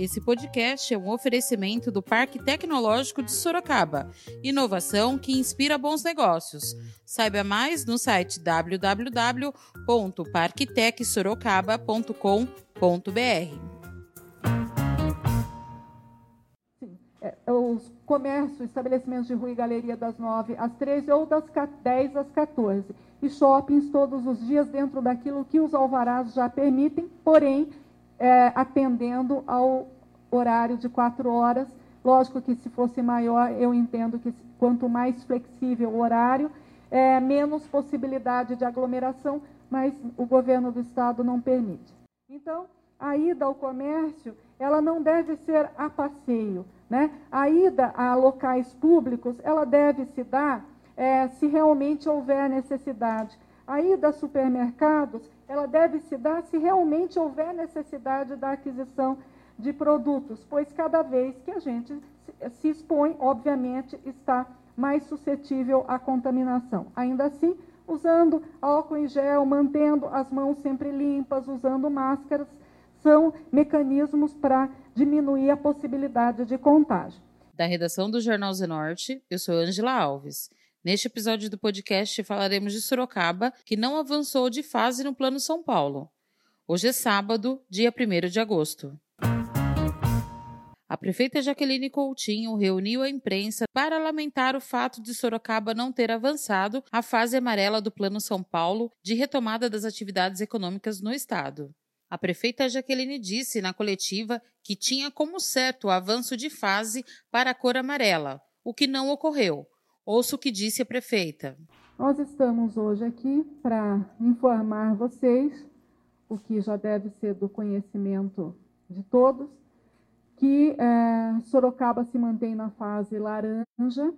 Esse podcast é um oferecimento do Parque Tecnológico de Sorocaba. Inovação que inspira bons negócios. Saiba mais no site www.parktecsorocaba.com.br. É, os comércios, estabelecimentos de rua e galeria das 9 às 13 ou das 10 às 14. E shoppings todos os dias dentro daquilo que os alvarás já permitem, porém é, atendendo ao horário de quatro horas. Lógico que se fosse maior, eu entendo que quanto mais flexível o horário, é, menos possibilidade de aglomeração, mas o governo do estado não permite. Então, a ida ao comércio, ela não deve ser a passeio. Né? A ida a locais públicos, ela deve se dar é, se realmente houver necessidade. A ida a supermercados, ela deve se dar se realmente houver necessidade da aquisição de produtos, pois cada vez que a gente se expõe, obviamente, está mais suscetível à contaminação. Ainda assim, usando álcool em gel, mantendo as mãos sempre limpas, usando máscaras, são mecanismos para diminuir a possibilidade de contágio. Da redação do Jornal Zenorte, eu sou Angela Alves. Neste episódio do podcast falaremos de Sorocaba, que não avançou de fase no Plano São Paulo. Hoje é sábado, dia 1 de agosto. A prefeita Jaqueline Coutinho reuniu a imprensa para lamentar o fato de Sorocaba não ter avançado a fase amarela do Plano São Paulo de retomada das atividades econômicas no estado. A prefeita Jaqueline disse na coletiva que tinha como certo o avanço de fase para a cor amarela, o que não ocorreu. Ouça o que disse a prefeita. Nós estamos hoje aqui para informar vocês, o que já deve ser do conhecimento de todos, que é, Sorocaba se mantém na fase laranja,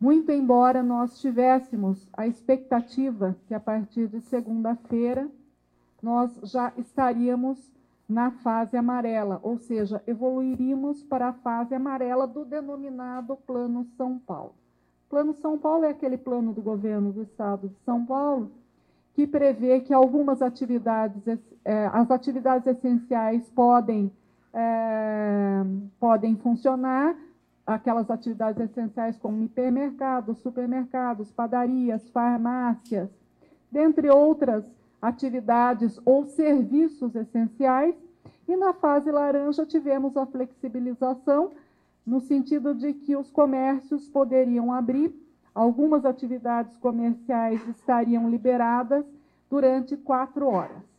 muito embora nós tivéssemos a expectativa que a partir de segunda-feira nós já estaríamos na fase amarela, ou seja, evoluiríamos para a fase amarela do denominado Plano São Paulo. Plano São Paulo é aquele plano do governo do estado de São Paulo que prevê que algumas atividades, é, as atividades essenciais podem, é, podem funcionar, aquelas atividades essenciais como hipermercados, supermercados, padarias, farmácias, dentre outras atividades ou serviços essenciais, e na fase laranja tivemos a flexibilização, no sentido de que os comércios poderiam abrir, algumas atividades comerciais estariam liberadas durante quatro horas.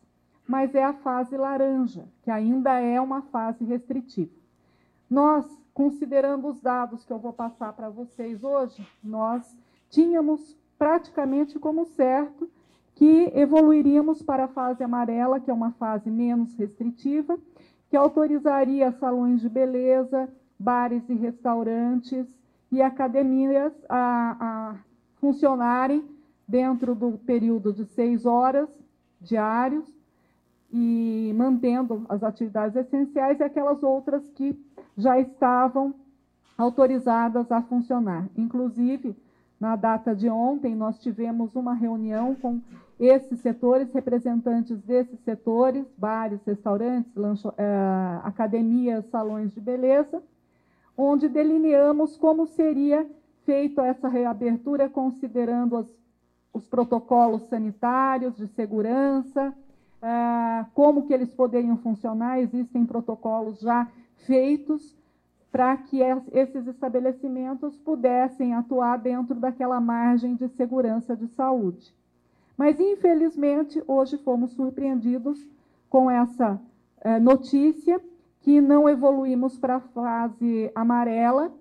Mas é a fase laranja, que ainda é uma fase restritiva. Nós, considerando os dados que eu vou passar para vocês hoje, nós tínhamos praticamente como certo que evoluiríamos para a fase amarela, que é uma fase menos restritiva, que autorizaria salões de beleza, bares e restaurantes e academias a, a funcionarem dentro do período de seis horas diários e mantendo as atividades essenciais e aquelas outras que já estavam autorizadas a funcionar. Inclusive, na data de ontem, nós tivemos uma reunião com esses setores, representantes desses setores, bares, restaurantes, lancho, é, academias, salões de beleza, onde delineamos como seria feita essa reabertura, considerando as, os protocolos sanitários de segurança, é, como que eles poderiam funcionar, existem protocolos já feitos para que esses estabelecimentos pudessem atuar dentro daquela margem de segurança de saúde. Mas, infelizmente, hoje fomos surpreendidos com essa é, notícia que não evoluímos para a fase amarela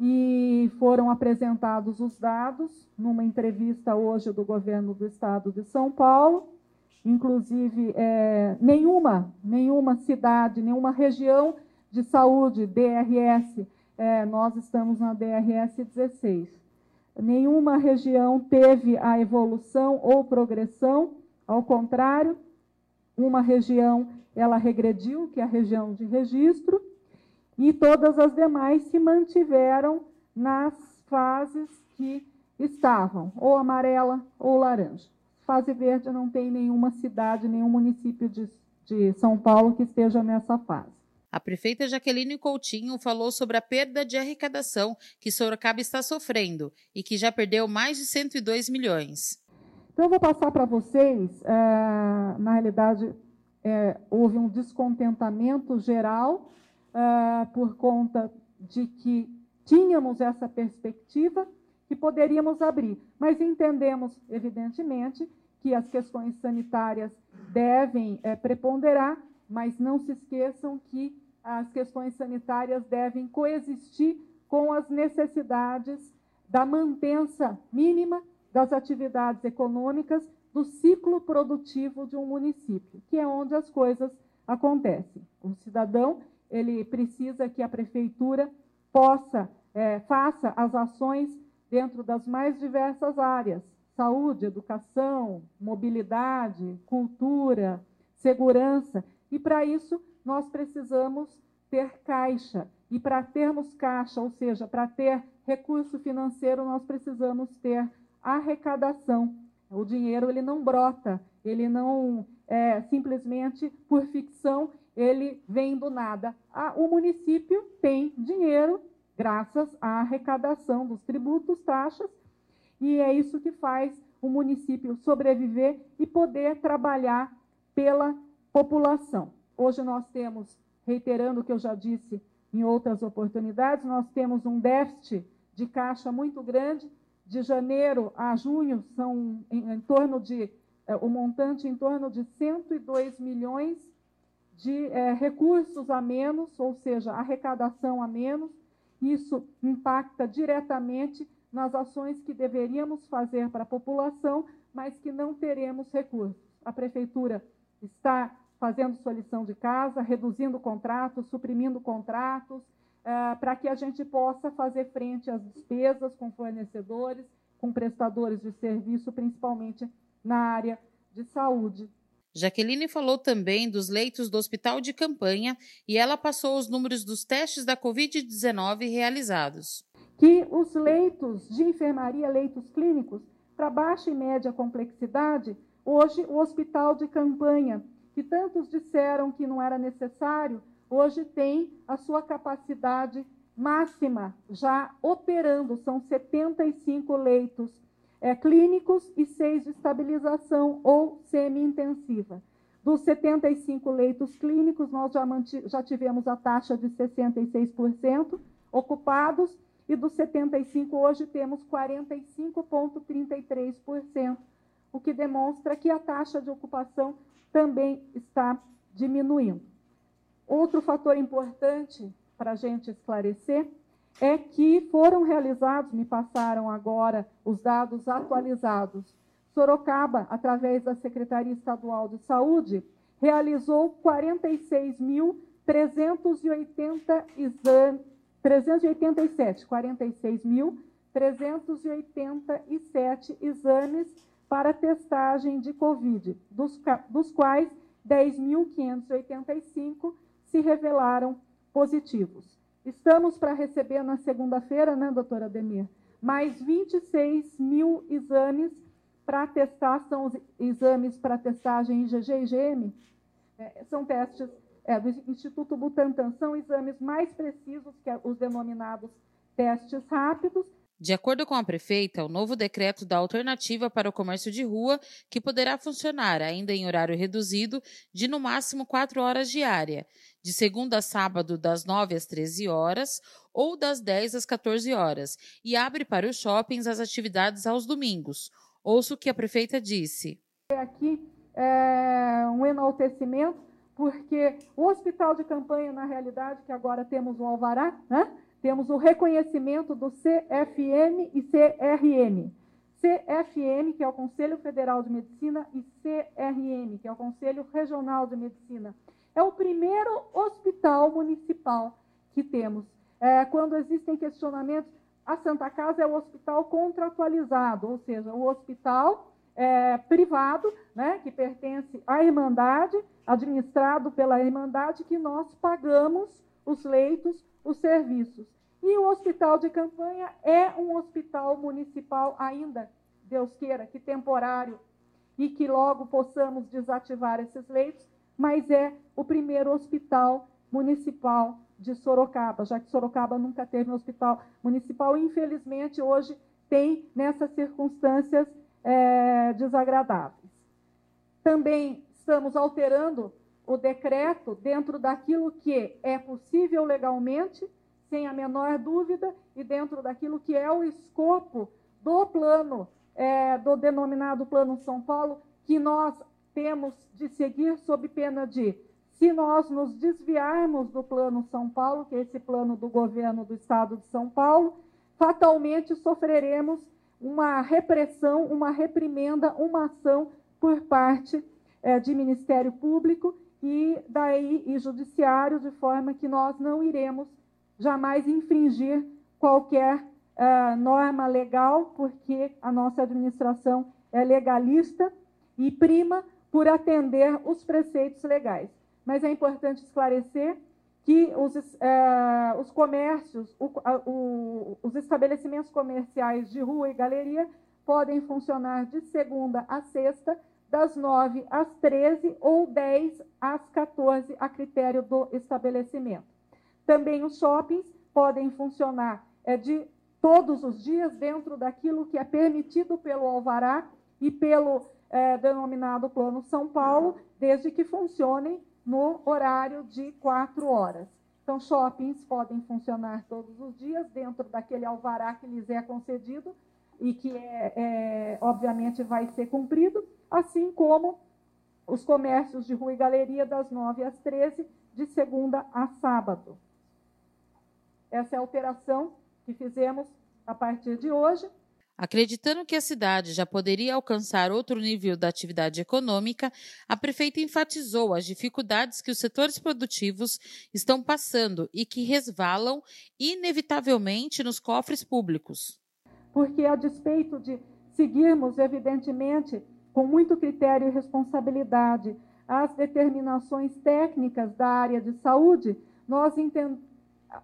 e foram apresentados os dados numa entrevista hoje do governo do estado de São Paulo. Inclusive, é, nenhuma, nenhuma cidade, nenhuma região de saúde, DRS, é, nós estamos na DRS 16 nenhuma região teve a evolução ou progressão, ao contrário, uma região ela regrediu, que é a região de registro, e todas as demais se mantiveram nas fases que estavam, ou amarela ou laranja. Fase verde não tem nenhuma cidade, nenhum município de, de São Paulo que esteja nessa fase. a prefeita Jaqueline Coutinho falou sobre a perda de arrecadação que Sorocaba está sofrendo e que já perdeu mais de 102 milhões. Então, eu vou passar para vocês, é, na realidade, é, houve um descontentamento geral é, por conta de que tínhamos essa perspectiva que poderíamos abrir, mas entendemos, evidentemente, que as questões sanitárias devem é, preponderar, mas não se esqueçam que as questões sanitárias devem coexistir com as necessidades da mantença mínima das atividades econômicas do ciclo produtivo de um município, que é onde as coisas acontecem. O cidadão ele precisa que a prefeitura possa é, faça as ações dentro das mais diversas áreas: saúde, educação, mobilidade, cultura, segurança. E para isso nós precisamos ter caixa. E para termos caixa, ou seja, para ter recurso financeiro, nós precisamos ter arrecadação. O dinheiro ele não brota, ele não é, simplesmente por ficção ele vem do nada. Ah, o município tem dinheiro graças à arrecadação dos tributos, taxas, e é isso que faz o município sobreviver e poder trabalhar pela população. Hoje nós temos, reiterando o que eu já disse em outras oportunidades, nós temos um déficit de caixa muito grande. De janeiro a junho são em, em torno de é, o montante em torno de 102 milhões de é, recursos a menos, ou seja, arrecadação a menos. Isso impacta diretamente nas ações que deveríamos fazer para a população, mas que não teremos recursos. A prefeitura está fazendo sua lição de casa, reduzindo contratos, suprimindo contratos, é, para que a gente possa fazer frente às despesas com fornecedores, com prestadores de serviço, principalmente na área de saúde. Jaqueline falou também dos leitos do hospital de campanha e ela passou os números dos testes da Covid-19 realizados. Que os leitos de enfermaria, leitos clínicos, para baixa e média complexidade, hoje o hospital de campanha, que tantos disseram que não era necessário, hoje tem a sua capacidade máxima já operando, são 75 leitos é, clínicos e seis de estabilização ou semi-intensiva. Dos 75 leitos clínicos, nós já, já tivemos a taxa de 66% ocupados, e dos 75 hoje temos 45,33%, o que demonstra que a taxa de ocupação também está diminuindo. Outro fator importante para a gente esclarecer é que foram realizados, me passaram agora os dados atualizados. Sorocaba, através da Secretaria Estadual de Saúde, realizou 46.380 exames, 387, 46.387 exames para testagem de Covid, dos, dos quais 10.585 se revelaram positivos. Estamos para receber na segunda-feira, né, doutora Demir, mais 26 mil exames para testar, são os exames para testagem IgG e IgM, é, são testes é, do Instituto Butantan, são exames mais precisos que os denominados testes rápidos, de acordo com a prefeita, o novo decreto dá alternativa para o comércio de rua, que poderá funcionar, ainda em horário reduzido, de no máximo 4 horas diária, de segunda a sábado, das 9 às 13 horas ou das 10 às 14 horas, e abre para os shoppings as atividades aos domingos. Ouço o que a prefeita disse. Aqui é um enaltecimento, porque o hospital de campanha, na realidade, que agora temos o Alvará, né? Temos o reconhecimento do CFM e CRM. CFM, que é o Conselho Federal de Medicina, e CRM, que é o Conselho Regional de Medicina. É o primeiro hospital municipal que temos. É, quando existem questionamentos, a Santa Casa é o hospital contratualizado, ou seja, o hospital é, privado, né, que pertence à Irmandade, administrado pela Irmandade, que nós pagamos os leitos, os serviços. E o hospital de campanha é um hospital municipal ainda, Deus queira, que temporário, e que logo possamos desativar esses leitos, mas é o primeiro hospital municipal de Sorocaba, já que Sorocaba nunca teve um hospital municipal, infelizmente hoje tem nessas circunstâncias é, desagradáveis. Também estamos alterando o decreto dentro daquilo que é possível legalmente, sem a menor dúvida, e dentro daquilo que é o escopo do plano, é, do denominado Plano São Paulo, que nós temos de seguir sob pena de, se nós nos desviarmos do Plano São Paulo, que é esse plano do governo do Estado de São Paulo, fatalmente sofreremos uma repressão, uma reprimenda, uma ação por parte é, de Ministério Público e daí e judiciário, de forma que nós não iremos jamais infringir qualquer uh, norma legal, porque a nossa administração é legalista e prima por atender os preceitos legais. Mas é importante esclarecer que os, uh, os comércios, o, o, os estabelecimentos comerciais de rua e galeria podem funcionar de segunda a sexta, das 9 às 13 ou 10 às 14, a critério do estabelecimento. Também os shoppings podem funcionar é, de todos os dias dentro daquilo que é permitido pelo Alvará e pelo é, denominado Plano São Paulo, desde que funcionem no horário de quatro horas. Então, shoppings podem funcionar todos os dias dentro daquele alvará que lhes é concedido e que, é, é, obviamente, vai ser cumprido assim como os comércios de rua e galeria das 9 às 13, de segunda a sábado. Essa é a alteração que fizemos a partir de hoje. Acreditando que a cidade já poderia alcançar outro nível da atividade econômica, a prefeita enfatizou as dificuldades que os setores produtivos estão passando e que resvalam inevitavelmente nos cofres públicos. Porque, a despeito de seguirmos, evidentemente, com muito critério e responsabilidade as determinações técnicas da área de saúde, nós,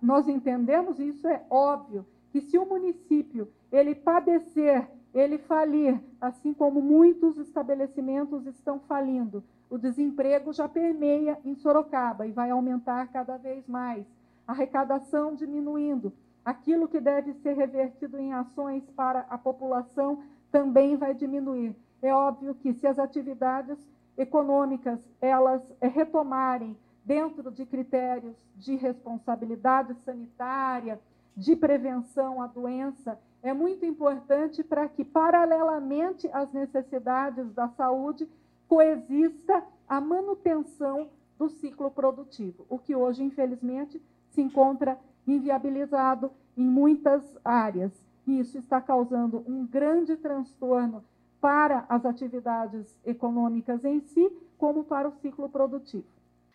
nós entendemos, e isso é óbvio, que se o município ele padecer, ele falir, assim como muitos estabelecimentos estão falindo, o desemprego já permeia em Sorocaba e vai aumentar cada vez mais. A arrecadação diminuindo, aquilo que deve ser revertido em ações para a população também vai diminuir. É óbvio que se as atividades econômicas elas eh, retomarem dentro de critérios de responsabilidade sanitária, de prevenção à doença, é muito importante para que, paralelamente às necessidades da saúde, coexista a manutenção do ciclo produtivo, o que hoje, infelizmente, se encontra inviabilizado em muitas áreas. E isso está causando um grande transtorno para as atividades econômicas em si, como para o ciclo produtivo.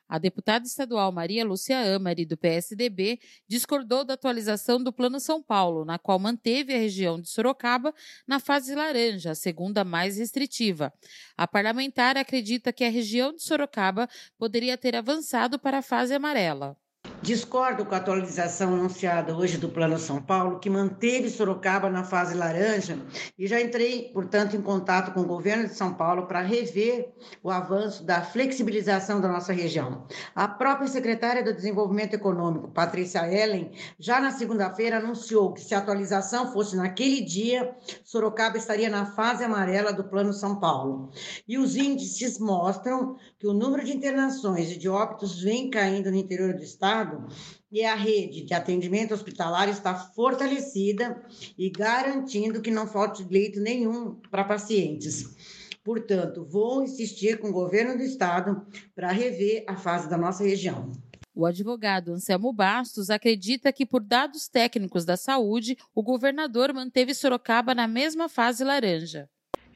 A deputada estadual Maria Lúcia Amari, do PSDB, discordou da atualização do Plano São Paulo, na qual manteve a região de Sorocaba na fase laranja, a segunda mais restritiva. A parlamentar acredita que a região de Sorocaba poderia ter avançado para a fase amarela. Discordo com a atualização anunciada hoje do Plano São Paulo, que manteve Sorocaba na fase laranja, e já entrei, portanto, em contato com o governo de São Paulo para rever o avanço da flexibilização da nossa região. A própria secretária do Desenvolvimento Econômico, Patrícia Ellen, já na segunda-feira anunciou que se a atualização fosse naquele dia, Sorocaba estaria na fase amarela do Plano São Paulo. E os índices mostram que o número de internações e de óbitos vem caindo no interior do estado Estado e a rede de atendimento hospitalar está fortalecida e garantindo que não falte leito nenhum para pacientes. Portanto, vou insistir com o governo do Estado para rever a fase da nossa região. O advogado Anselmo Bastos acredita que, por dados técnicos da saúde, o governador manteve Sorocaba na mesma fase laranja.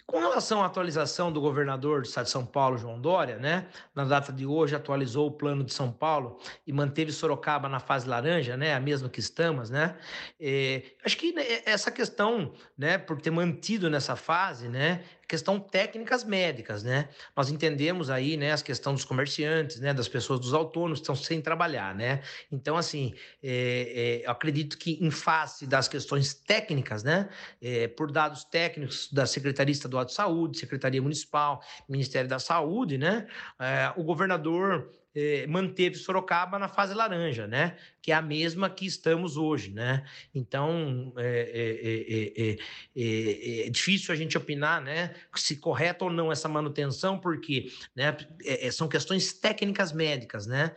Com relação à atualização do governador do estado de São Paulo, João Dória, né? Na data de hoje atualizou o plano de São Paulo e manteve Sorocaba na fase laranja, né? A mesma que estamos, né? É, acho que né, essa questão, né, por ter mantido nessa fase, né, questão técnicas médicas, né? Nós entendemos aí, né, as questões dos comerciantes, né, das pessoas, dos autônomos que estão sem trabalhar, né? Então, assim, é, é, eu acredito que em face das questões técnicas, né, é, por dados técnicos da Secretaria Estadual de Saúde, Secretaria Municipal, Ministério da Saúde, né, é, o governador eh, manteve Sorocaba na fase laranja, né? Que é a mesma que estamos hoje, né? Então é, é, é, difícil a gente opinar, né? Se correta ou não essa manutenção, porque né, são questões técnicas médicas, né?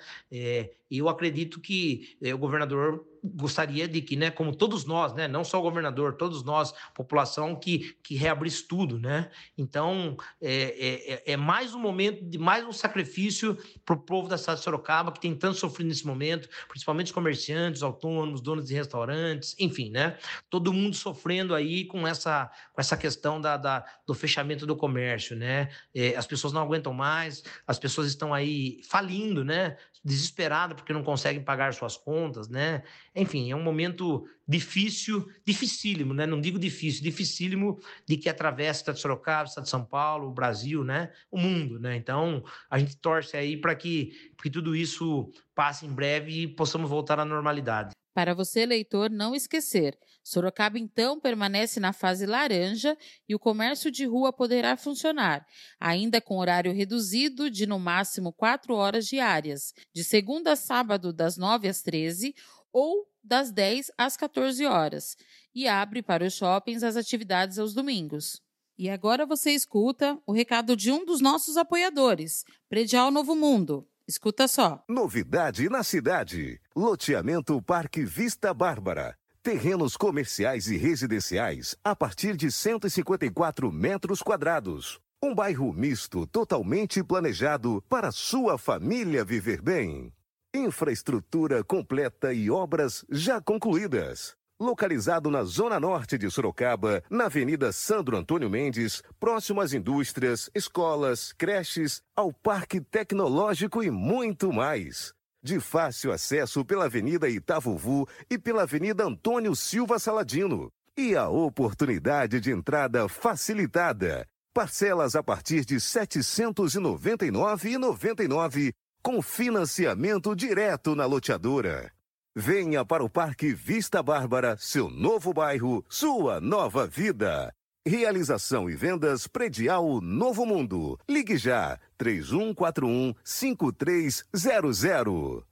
Eu acredito que o governador gostaria de que, né, como todos nós, né, não só o governador, todos nós, população, que, que reabrisse tudo, né? Então, é, é, é mais um momento de mais um sacrifício para o povo da cidade de Sorocaba, que tem tanto sofrido nesse momento, principalmente os comerciantes, autônomos, donos de restaurantes, enfim, né? Todo mundo sofrendo aí com essa, com essa questão da, da do fechamento do comércio, né? É, as pessoas não aguentam mais, as pessoas estão aí falindo, né? Desesperadas porque não conseguem pagar suas contas, né? Enfim, é um momento difícil, dificílimo, né? Não digo difícil, dificílimo de que atravessa o estado de Sorocaba, o estado de São Paulo, o Brasil, né? O mundo, né? Então, a gente torce aí para que, que tudo isso passe em breve e possamos voltar à normalidade. Para você, leitor, não esquecer, Sorocaba então permanece na fase laranja e o comércio de rua poderá funcionar, ainda com horário reduzido de no máximo 4 horas diárias, de segunda a sábado das 9 às 13 ou das 10 às 14 horas, e abre para os shoppings as atividades aos domingos. E agora você escuta o recado de um dos nossos apoiadores, Predial Novo Mundo. Escuta só. Novidade na cidade: Loteamento Parque Vista Bárbara. Terrenos comerciais e residenciais a partir de 154 metros quadrados. Um bairro misto totalmente planejado para sua família viver bem. Infraestrutura completa e obras já concluídas. Localizado na zona norte de Sorocaba, na Avenida Sandro Antônio Mendes, próximo às indústrias, escolas, creches, ao Parque Tecnológico e muito mais. De fácil acesso pela Avenida Itavuvu e pela Avenida Antônio Silva Saladino. E a oportunidade de entrada facilitada. Parcelas a partir de R$ 799,99 com financiamento direto na loteadora. Venha para o Parque Vista Bárbara, seu novo bairro, sua nova vida. Realização e vendas predial Novo Mundo. Ligue já 3141 5300.